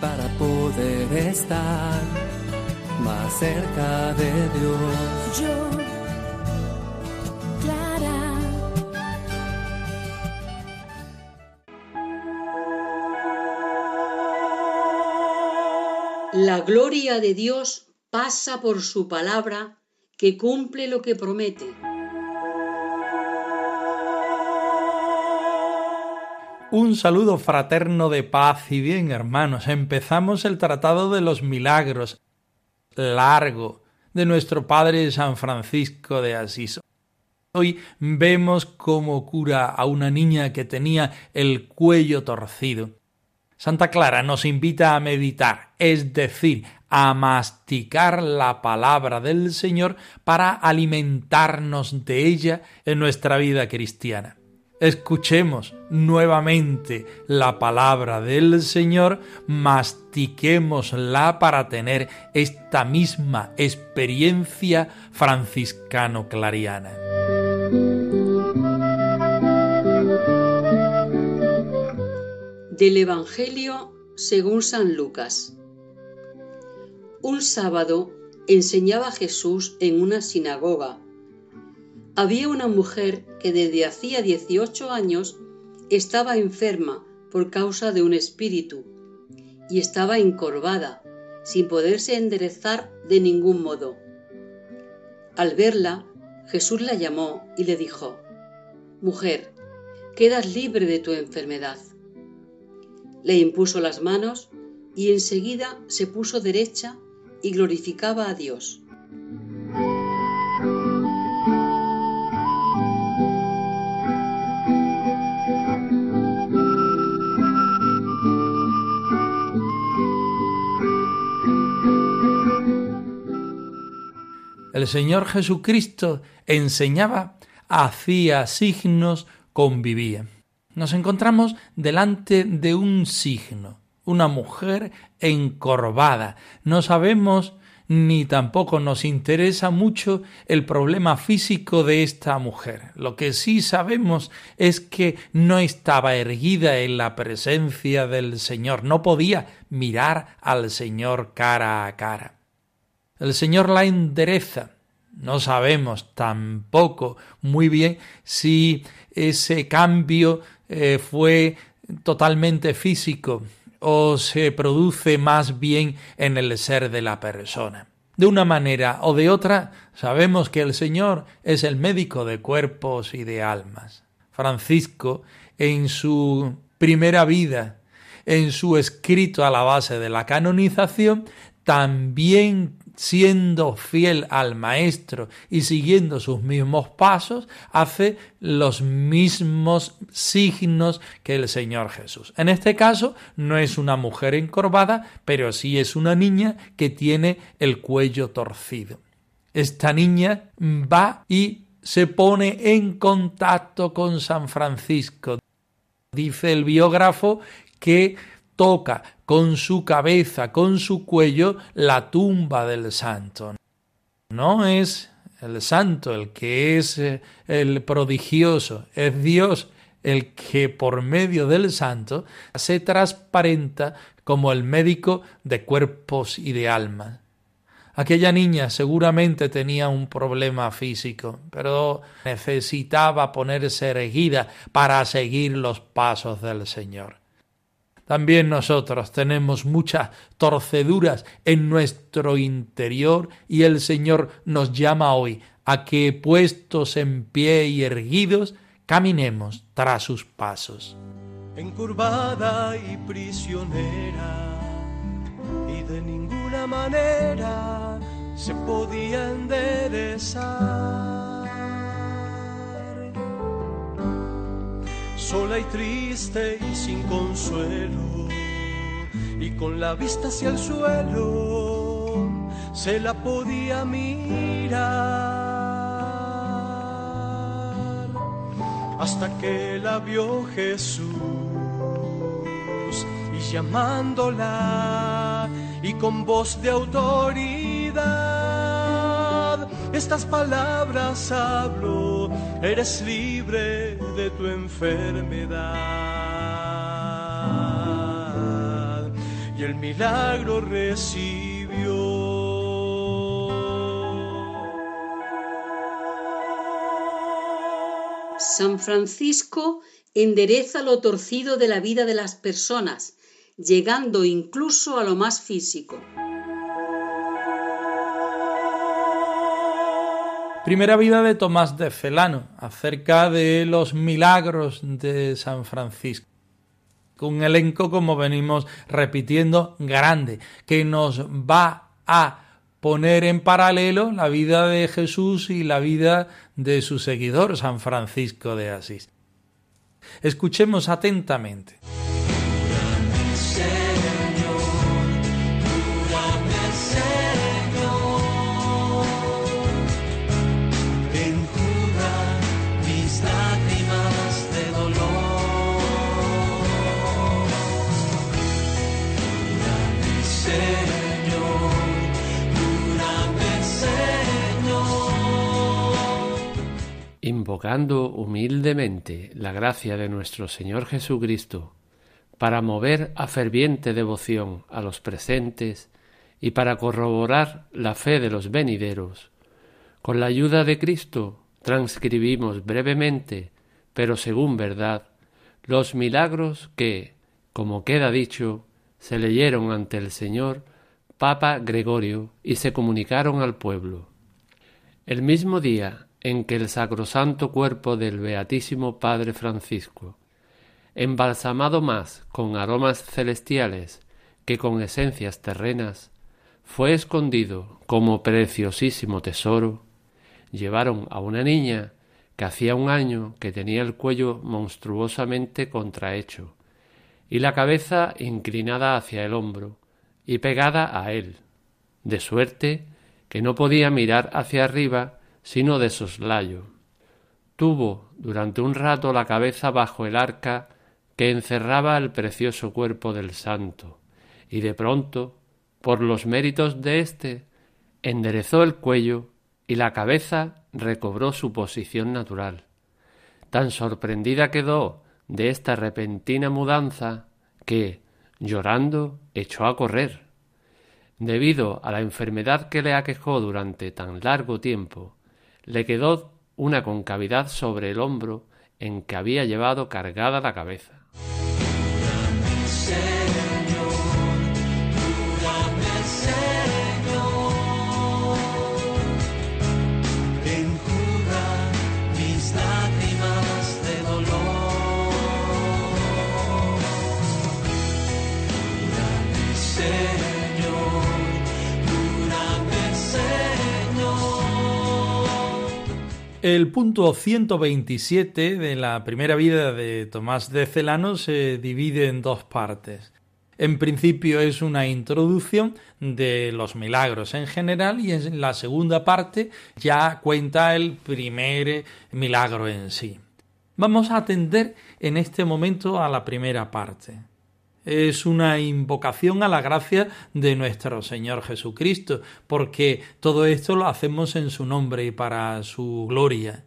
Para poder estar más cerca de Dios. Yo, Clara. La gloria de Dios pasa por su palabra que cumple lo que promete. Un saludo fraterno de paz y bien, hermanos. Empezamos el Tratado de los Milagros, largo, de nuestro Padre San Francisco de Asís. Hoy vemos cómo cura a una niña que tenía el cuello torcido. Santa Clara nos invita a meditar, es decir, a masticar la palabra del Señor para alimentarnos de ella en nuestra vida cristiana. Escuchemos nuevamente la palabra del Señor, mastiquémosla para tener esta misma experiencia franciscano-clariana. Del Evangelio según San Lucas. Un sábado enseñaba Jesús en una sinagoga. Había una mujer que desde hacía 18 años estaba enferma por causa de un espíritu y estaba encorvada, sin poderse enderezar de ningún modo. Al verla, Jesús la llamó y le dijo, Mujer, quedas libre de tu enfermedad. Le impuso las manos y enseguida se puso derecha y glorificaba a Dios. El Señor Jesucristo enseñaba, hacía signos, convivía. Nos encontramos delante de un signo, una mujer encorvada. No sabemos ni tampoco nos interesa mucho el problema físico de esta mujer. Lo que sí sabemos es que no estaba erguida en la presencia del Señor, no podía mirar al Señor cara a cara. El Señor la endereza. No sabemos tampoco muy bien si ese cambio eh, fue totalmente físico o se produce más bien en el ser de la persona. De una manera o de otra, sabemos que el Señor es el médico de cuerpos y de almas. Francisco, en su primera vida, en su escrito a la base de la canonización, también siendo fiel al Maestro y siguiendo sus mismos pasos, hace los mismos signos que el Señor Jesús. En este caso, no es una mujer encorvada, pero sí es una niña que tiene el cuello torcido. Esta niña va y se pone en contacto con San Francisco. Dice el biógrafo que toca con su cabeza, con su cuello, la tumba del santo. No es el santo el que es eh, el prodigioso, es Dios el que por medio del santo se transparenta como el médico de cuerpos y de almas. Aquella niña seguramente tenía un problema físico, pero necesitaba ponerse erguida para seguir los pasos del Señor. También nosotros tenemos muchas torceduras en nuestro interior y el Señor nos llama hoy a que puestos en pie y erguidos, caminemos tras sus pasos. Encurvada y prisionera, y de ninguna manera se podía enderezar sola y triste y sin consuelo, y con la vista hacia el suelo se la podía mirar. Hasta que la vio Jesús y llamándola y con voz de autoridad estas palabras hablo, eres libre de tu enfermedad. Y el milagro recibió. San Francisco endereza lo torcido de la vida de las personas, llegando incluso a lo más físico. Primera vida de Tomás de Celano, acerca de los milagros de San Francisco. Un elenco, como venimos repitiendo, grande, que nos va a poner en paralelo la vida de Jesús y la vida de su seguidor, San Francisco de Asís. Escuchemos atentamente. Invocando humildemente la gracia de nuestro Señor Jesucristo, para mover a ferviente devoción a los presentes y para corroborar la fe de los venideros, con la ayuda de Cristo transcribimos brevemente, pero según verdad, los milagros que, como queda dicho, se leyeron ante el Señor Papa Gregorio y se comunicaron al pueblo. El mismo día en que el sacrosanto cuerpo del Beatísimo Padre Francisco, embalsamado más con aromas celestiales que con esencias terrenas, fue escondido como preciosísimo tesoro, llevaron a una niña que hacía un año que tenía el cuello monstruosamente contrahecho y la cabeza inclinada hacia el hombro y pegada a él, de suerte que no podía mirar hacia arriba sino de soslayo. Tuvo durante un rato la cabeza bajo el arca que encerraba el precioso cuerpo del santo, y de pronto, por los méritos de éste, enderezó el cuello y la cabeza recobró su posición natural. Tan sorprendida quedó de esta repentina mudanza que, llorando, echó a correr. Debido a la enfermedad que le aquejó durante tan largo tiempo, le quedó una concavidad sobre el hombro en que había llevado cargada la cabeza. El punto 127 de la primera vida de Tomás de Celano se divide en dos partes. En principio es una introducción de los milagros en general y en la segunda parte ya cuenta el primer milagro en sí. Vamos a atender en este momento a la primera parte es una invocación a la gracia de nuestro Señor Jesucristo, porque todo esto lo hacemos en su nombre y para su gloria.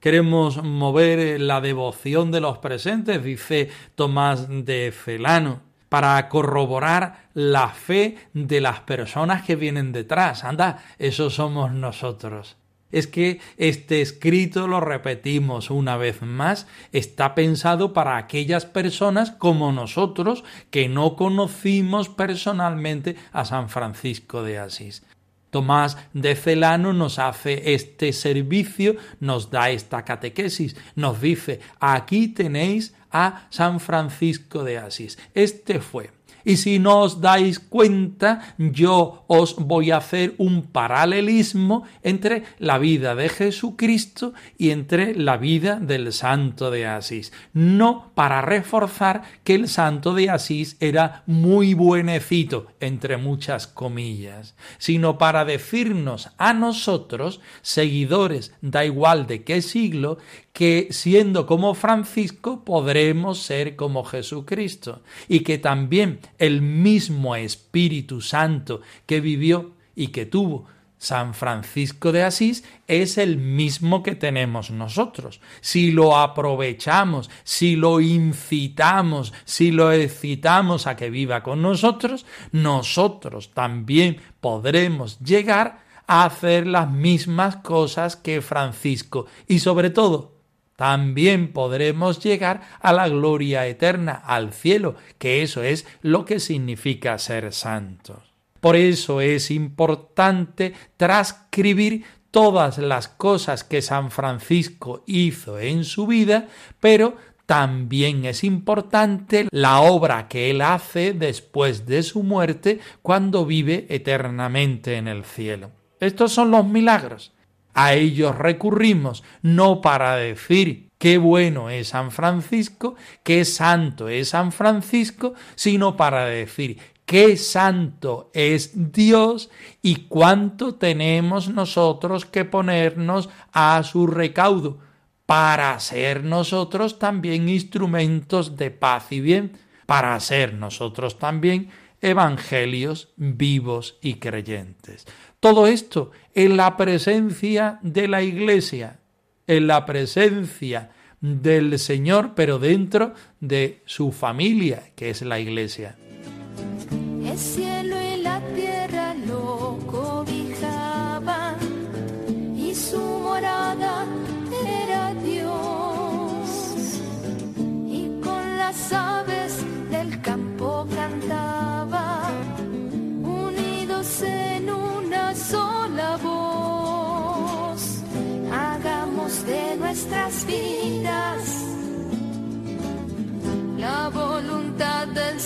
Queremos mover la devoción de los presentes, dice Tomás de Felano, para corroborar la fe de las personas que vienen detrás. Anda, eso somos nosotros es que este escrito, lo repetimos una vez más, está pensado para aquellas personas como nosotros que no conocimos personalmente a San Francisco de Asís. Tomás de Celano nos hace este servicio, nos da esta catequesis, nos dice, aquí tenéis a San Francisco de Asís. Este fue Y si no os dais cuenta, yo os voy a hacer un paralelismo entre la vida de Jesucristo y entre la vida del santo de Asís. No para reforzar que el santo de Asís era muy buenecito, entre muchas comillas, sino para decirnos a nosotros, seguidores, da igual de qué siglo, que siendo como Francisco podremos ser como Jesucristo y que también el mismo Espíritu Santo que vivió y que tuvo San Francisco de Asís es el mismo que tenemos nosotros. Si lo aprovechamos, si lo incitamos, si lo excitamos a que viva con nosotros, nosotros también podremos llegar a hacer las mismas cosas que Francisco y sobre todo también podremos llegar a la gloria eterna, al cielo, que eso es lo que significa ser santos. Por eso es importante transcribir todas las cosas que San Francisco hizo en su vida, pero también es importante la obra que él hace después de su muerte cuando vive eternamente en el cielo. Estos son los milagros. A ellos recurrimos no para decir qué bueno es San Francisco, qué santo es San Francisco, sino para decir qué santo es Dios y cuánto tenemos nosotros que ponernos a su recaudo para ser nosotros también instrumentos de paz y bien, para ser nosotros también evangelios vivos y creyentes. Todo esto en la presencia de la Iglesia, en la presencia del Señor, pero dentro de su familia, que es la Iglesia.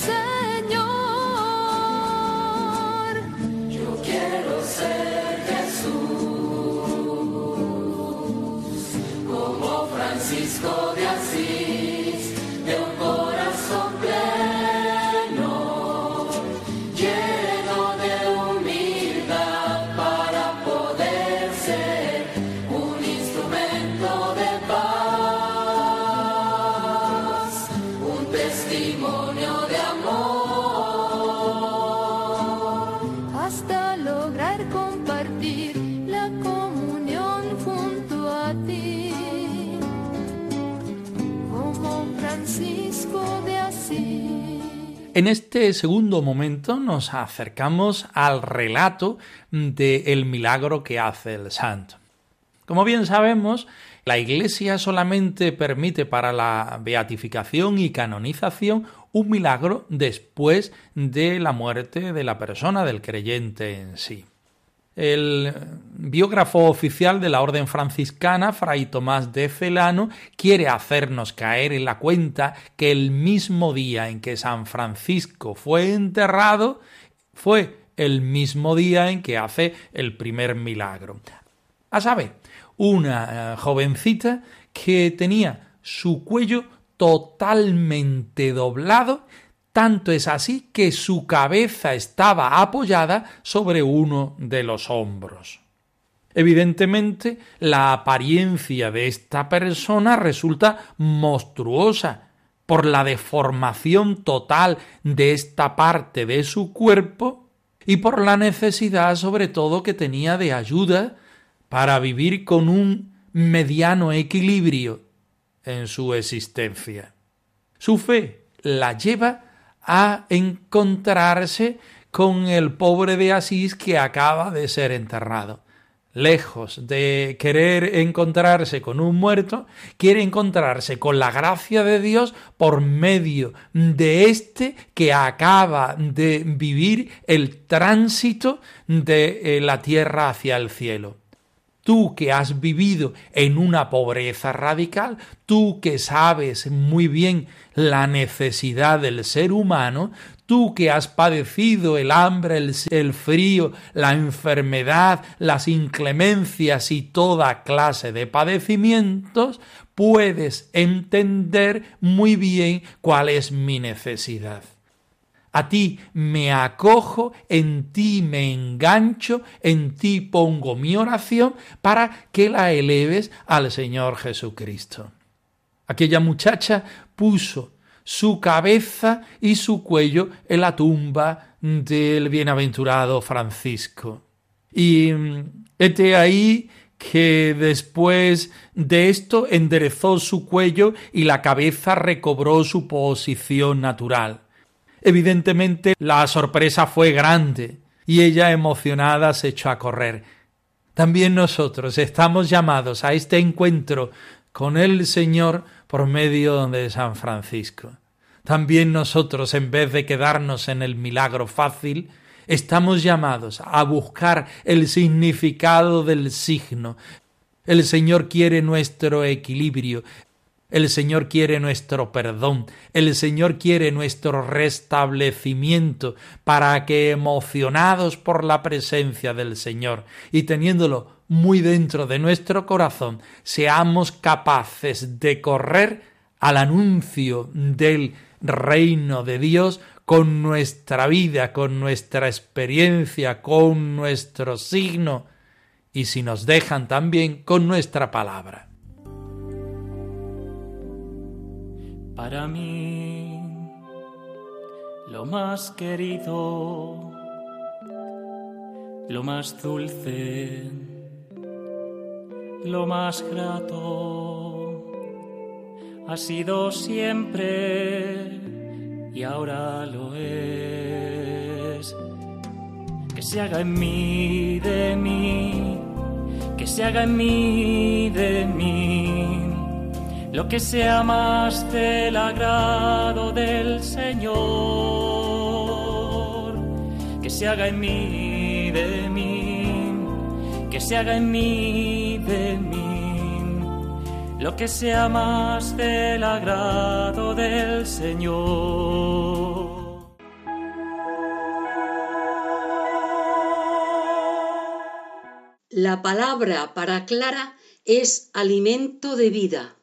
Señor. Yo quiero ser Jesús, como Francisco de Asís, En este segundo momento nos acercamos al relato del milagro que hace el santo. Como bien sabemos, la Iglesia solamente permite para la beatificación y canonización un milagro después de la muerte de la persona, del creyente en sí. El biógrafo oficial de la Orden Franciscana, Fray Tomás de Celano, quiere hacernos caer en la cuenta que el mismo día en que San Francisco fue enterrado fue el mismo día en que hace el primer milagro. A saber, una eh, jovencita que tenía su cuello totalmente doblado, tanto es así que su cabeza estaba apoyada sobre uno de los hombros. Evidentemente, la apariencia de esta persona resulta monstruosa por la deformación total de esta parte de su cuerpo y por la necesidad sobre todo que tenía de ayuda para vivir con un mediano equilibrio en su existencia. Su fe la lleva a encontrarse con el pobre de Asís que acaba de ser enterrado. Lejos de querer encontrarse con un muerto, quiere encontrarse con la gracia de Dios por medio de este que acaba de vivir el tránsito de la tierra hacia el cielo tú que has vivido en una pobreza radical, tú que sabes muy bien la necesidad del ser humano, tú que has padecido el hambre, el, el, frío, la enfermedad, las inclemencias y toda clase de padecimientos, puedes entender muy bien cuál es mi necesidad. A ti me acojo, en ti me engancho, en ti pongo mi oración para que la eleves al Señor Jesucristo. Aquella muchacha puso su cabeza y su cuello en la tumba del bienaventurado Francisco. Y este ahí que después de esto enderezó su cuello y la cabeza recobró su posición natural. Evidentemente la sorpresa fue grande y ella emocionada se echó a correr. También nosotros estamos llamados a este encuentro con el Señor por medio de San Francisco. También nosotros, en vez de quedarnos en el milagro fácil, estamos llamados a buscar el significado del signo. El Señor quiere nuestro equilibrio, el Señor quiere nuestro perdón, el Señor quiere nuestro restablecimiento para que emocionados por la presencia del Señor y teniéndolo muy dentro de nuestro corazón, seamos capaces de correr al anuncio del reino de Dios con nuestra vida, con nuestra experiencia, con nuestro signo y si nos dejan también con nuestra palabra. Para mí, lo más querido, lo más dulce, lo más grato, ha sido siempre y ahora lo es. Que se haga en mí de mí, que se haga en mí de mí lo que sea más del agrado del Señor, que se haga en mí de mí, que se haga en mí de mí, lo que sea más del agrado del Señor. La palabra para Clara es alimento de vida.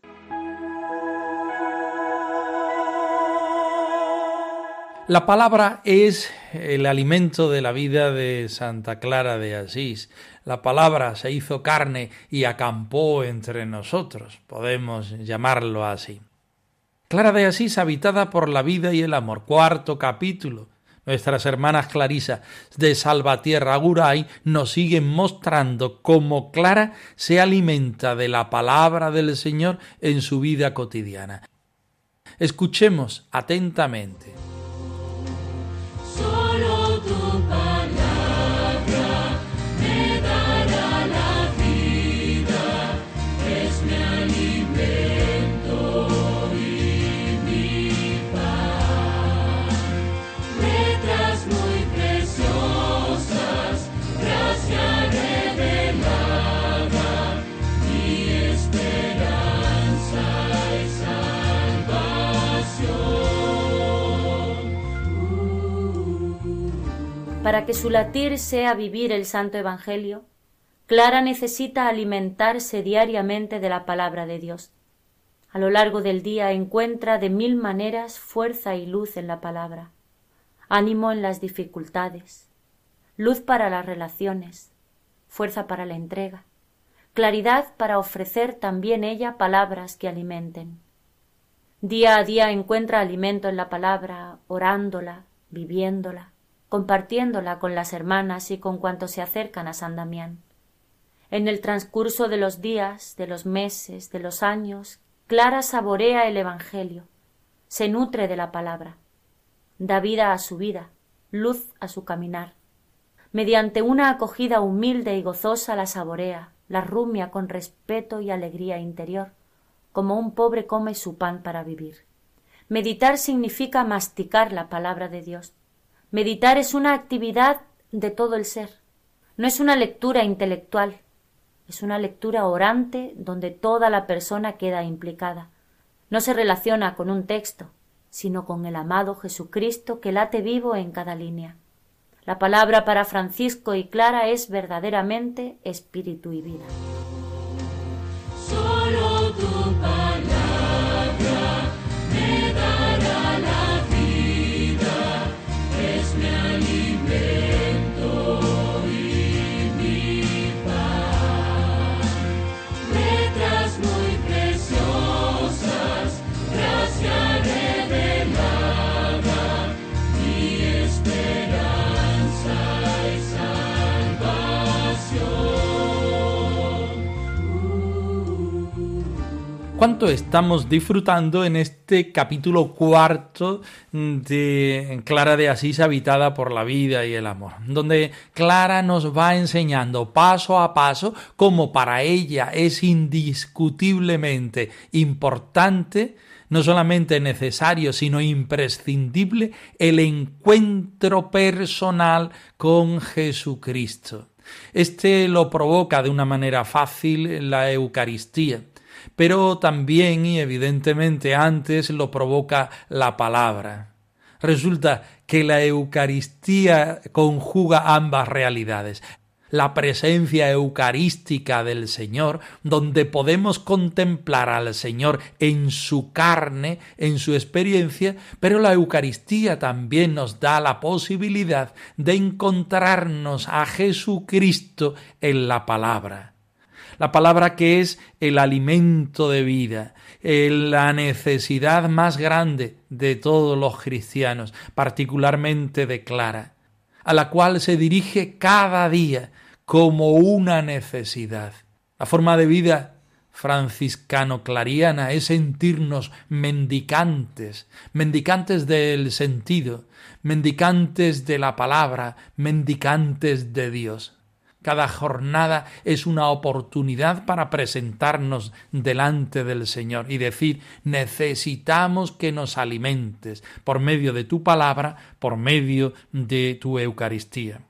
La palabra es el alimento de la vida de Santa Clara de Asís. La palabra se hizo carne y acampó entre nosotros, podemos llamarlo así. Clara de Asís habitada por la vida y el amor. Cuarto capítulo. Nuestras hermanas Clarisa de Salvatierra Guray nos siguen mostrando cómo Clara se alimenta de la palabra del Señor en su vida cotidiana. Escuchemos atentamente. Que su latir sea vivir el Santo Evangelio, Clara necesita alimentarse diariamente de la palabra de Dios. A lo largo del día encuentra de mil maneras fuerza y luz en la palabra, ánimo en las dificultades, luz para las relaciones, fuerza para la entrega, claridad para ofrecer también ella palabras que alimenten. Día a día encuentra alimento en la palabra, orándola, viviéndola, compartiéndola con las hermanas y con cuantos se acercan a San Damián. En el transcurso de los días, de los meses, de los años, Clara saborea el Evangelio, se nutre de la palabra, da vida a su vida, luz a su caminar. Mediante una acogida humilde y gozosa la saborea, la rumia con respeto y alegría interior, como un pobre come su pan para vivir. Meditar significa masticar la palabra de Dios, Meditar es una actividad de todo el ser. No es una lectura intelectual, es una lectura orante donde toda la persona queda implicada. No se relaciona con un texto, sino con el amado Jesucristo que late vivo en cada línea. La palabra para Francisco y Clara es verdaderamente espíritu y vida. ¿Cuánto estamos disfrutando en este capítulo cuarto de Clara de Asís habitada por la vida y el amor? Donde Clara nos va enseñando paso a paso cómo para ella es indiscutiblemente importante no solamente necesario, sino imprescindible el encuentro personal con Jesucristo. Este lo provoca de una manera fácil la Eucaristía, pero también y evidentemente antes lo provoca la palabra. Resulta que la Eucaristía conjuga ambas realidades la presencia eucarística del Señor, donde podemos contemplar al Señor en su carne, en su experiencia, pero la Eucaristía también nos da la posibilidad de encontrarnos a Jesucristo en la palabra. La palabra que es el alimento de vida, eh, la necesidad más grande de todos los cristianos, particularmente de Clara, a la cual se dirige cada día como una necesidad. La forma de vida franciscano-clariana es sentirnos mendicantes, mendicantes del sentido, mendicantes de la palabra, mendicantes de Dios. Cada jornada es una oportunidad para presentarnos delante del Señor y decir, necesitamos que nos alimentes por medio de tu palabra, por medio de tu Eucaristía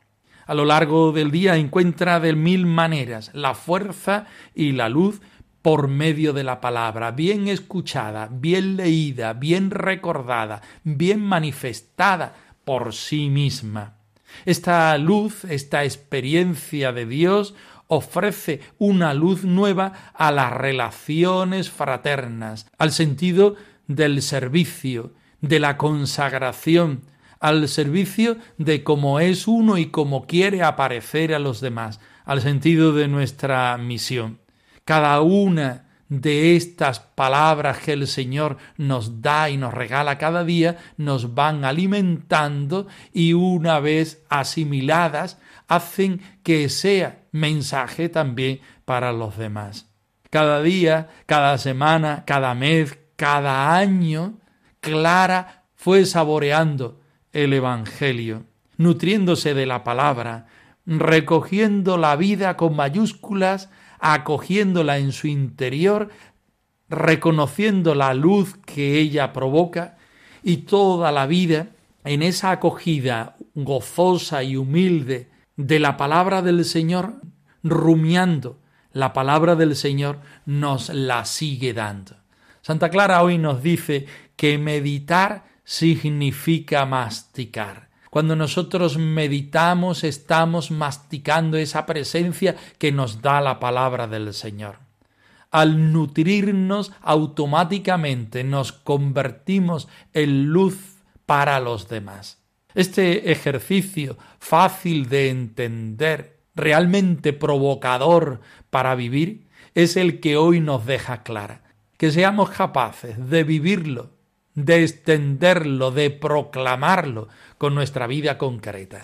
a lo largo del día encuentra de mil maneras la fuerza y la luz por medio de la palabra, bien escuchada, bien leída, bien recordada, bien manifestada por sí misma. Esta luz, esta experiencia de Dios, ofrece una luz nueva a las relaciones fraternas, al sentido del servicio, de la consagración, al servicio de cómo es uno y cómo quiere aparecer a los demás, al sentido de nuestra misión. Cada una de estas palabras que el Señor nos da y nos regala cada día nos van alimentando y una vez asimiladas hacen que sea mensaje también para los demás. Cada día, cada semana, cada mes, cada año, Clara fue saboreando el Evangelio, nutriéndose de la palabra, recogiendo la vida con mayúsculas, acogiéndola en su interior, reconociendo la luz que ella provoca y toda la vida en esa acogida gozosa y humilde de la palabra del Señor, rumiando la palabra del Señor, nos la sigue dando. Santa Clara hoy nos dice que meditar significa masticar. Cuando nosotros meditamos estamos masticando esa presencia que nos da la palabra del Señor. Al nutrirnos automáticamente nos convertimos en luz para los demás. Este ejercicio fácil de entender, realmente provocador para vivir, es el que hoy nos deja clara. Que seamos capaces de vivirlo de extenderlo, de proclamarlo con nuestra vida concreta.